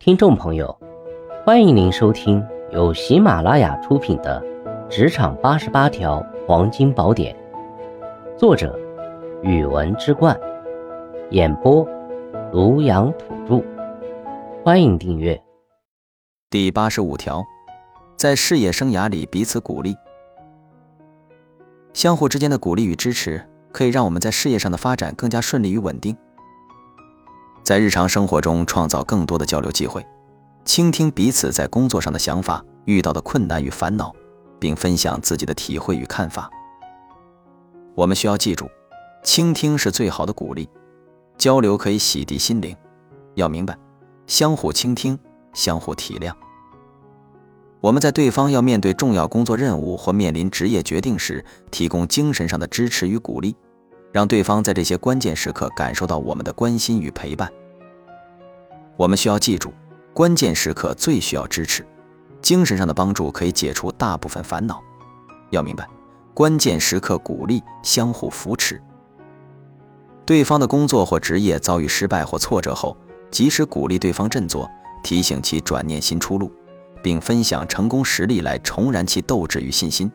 听众朋友，欢迎您收听由喜马拉雅出品的《职场八十八条黄金宝典》，作者：语文之冠，演播：庐阳土著。欢迎订阅。第八十五条，在事业生涯里彼此鼓励，相互之间的鼓励与支持，可以让我们在事业上的发展更加顺利与稳定。在日常生活中创造更多的交流机会，倾听彼此在工作上的想法、遇到的困难与烦恼，并分享自己的体会与看法。我们需要记住，倾听是最好的鼓励，交流可以洗涤心灵。要明白，相互倾听，相互体谅。我们在对方要面对重要工作任务或面临职业决定时，提供精神上的支持与鼓励。让对方在这些关键时刻感受到我们的关心与陪伴。我们需要记住，关键时刻最需要支持，精神上的帮助可以解除大部分烦恼。要明白，关键时刻鼓励，相互扶持。对方的工作或职业遭遇失败或挫折后，及时鼓励对方振作，提醒其转念新出路，并分享成功实例来重燃其斗志与信心。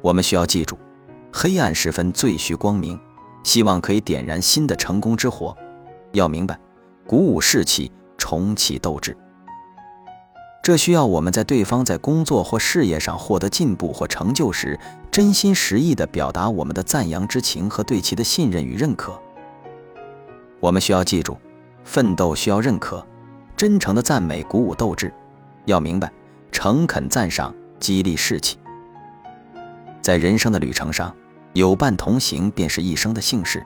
我们需要记住。黑暗时分最需光明，希望可以点燃新的成功之火。要明白，鼓舞士气，重启斗志。这需要我们在对方在工作或事业上获得进步或成就时，真心实意地表达我们的赞扬之情和对其的信任与认可。我们需要记住，奋斗需要认可，真诚的赞美鼓舞斗志。要明白，诚恳赞赏激励士气。在人生的旅程上。有伴同行便是一生的幸事。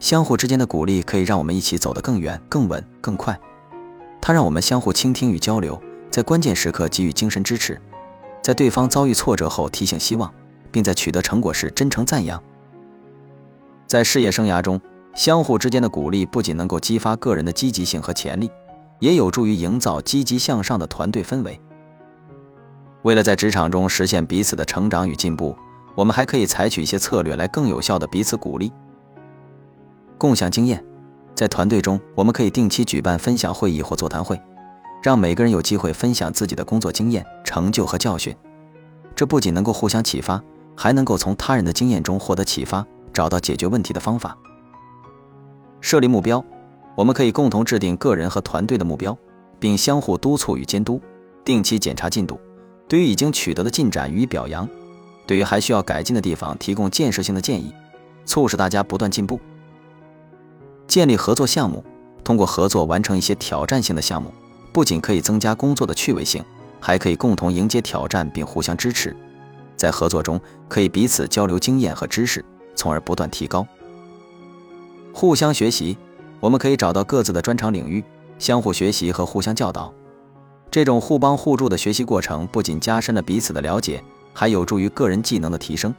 相互之间的鼓励可以让我们一起走得更远、更稳、更快。它让我们相互倾听与交流，在关键时刻给予精神支持，在对方遭遇挫折后提醒希望，并在取得成果时真诚赞扬。在事业生涯中，相互之间的鼓励不仅能够激发个人的积极性和潜力，也有助于营造积极向上的团队氛围。为了在职场中实现彼此的成长与进步。我们还可以采取一些策略来更有效地彼此鼓励、共享经验。在团队中，我们可以定期举办分享会议或座谈会，让每个人有机会分享自己的工作经验、成就和教训。这不仅能够互相启发，还能够从他人的经验中获得启发，找到解决问题的方法。设立目标，我们可以共同制定个人和团队的目标，并相互督促与监督，定期检查进度，对于已经取得的进展予以表扬。对于还需要改进的地方，提供建设性的建议，促使大家不断进步。建立合作项目，通过合作完成一些挑战性的项目，不仅可以增加工作的趣味性，还可以共同迎接挑战并互相支持。在合作中，可以彼此交流经验和知识，从而不断提高。互相学习，我们可以找到各自的专长领域，相互学习和互相教导。这种互帮互助的学习过程，不仅加深了彼此的了解。还有助于个人技能的提升。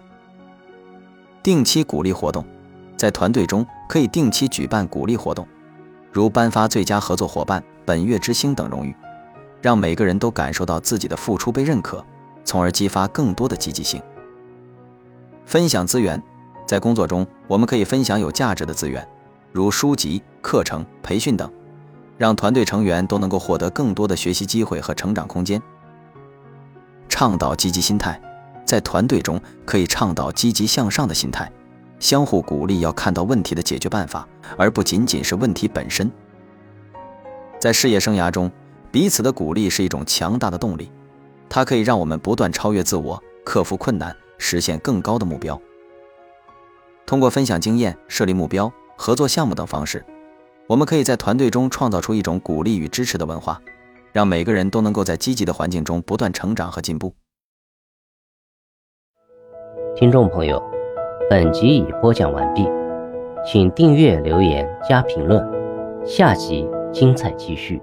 定期鼓励活动，在团队中可以定期举办鼓励活动，如颁发最佳合作伙伴、本月之星等荣誉，让每个人都感受到自己的付出被认可，从而激发更多的积极性。分享资源，在工作中我们可以分享有价值的资源，如书籍、课程、培训等，让团队成员都能够获得更多的学习机会和成长空间。倡导积极心态，在团队中可以倡导积极向上的心态，相互鼓励，要看到问题的解决办法，而不仅仅是问题本身。在事业生涯中，彼此的鼓励是一种强大的动力，它可以让我们不断超越自我，克服困难，实现更高的目标。通过分享经验、设立目标、合作项目等方式，我们可以在团队中创造出一种鼓励与支持的文化。让每个人都能够在积极的环境中不断成长和进步。听众朋友，本集已播讲完毕，请订阅、留言、加评论，下集精彩继续。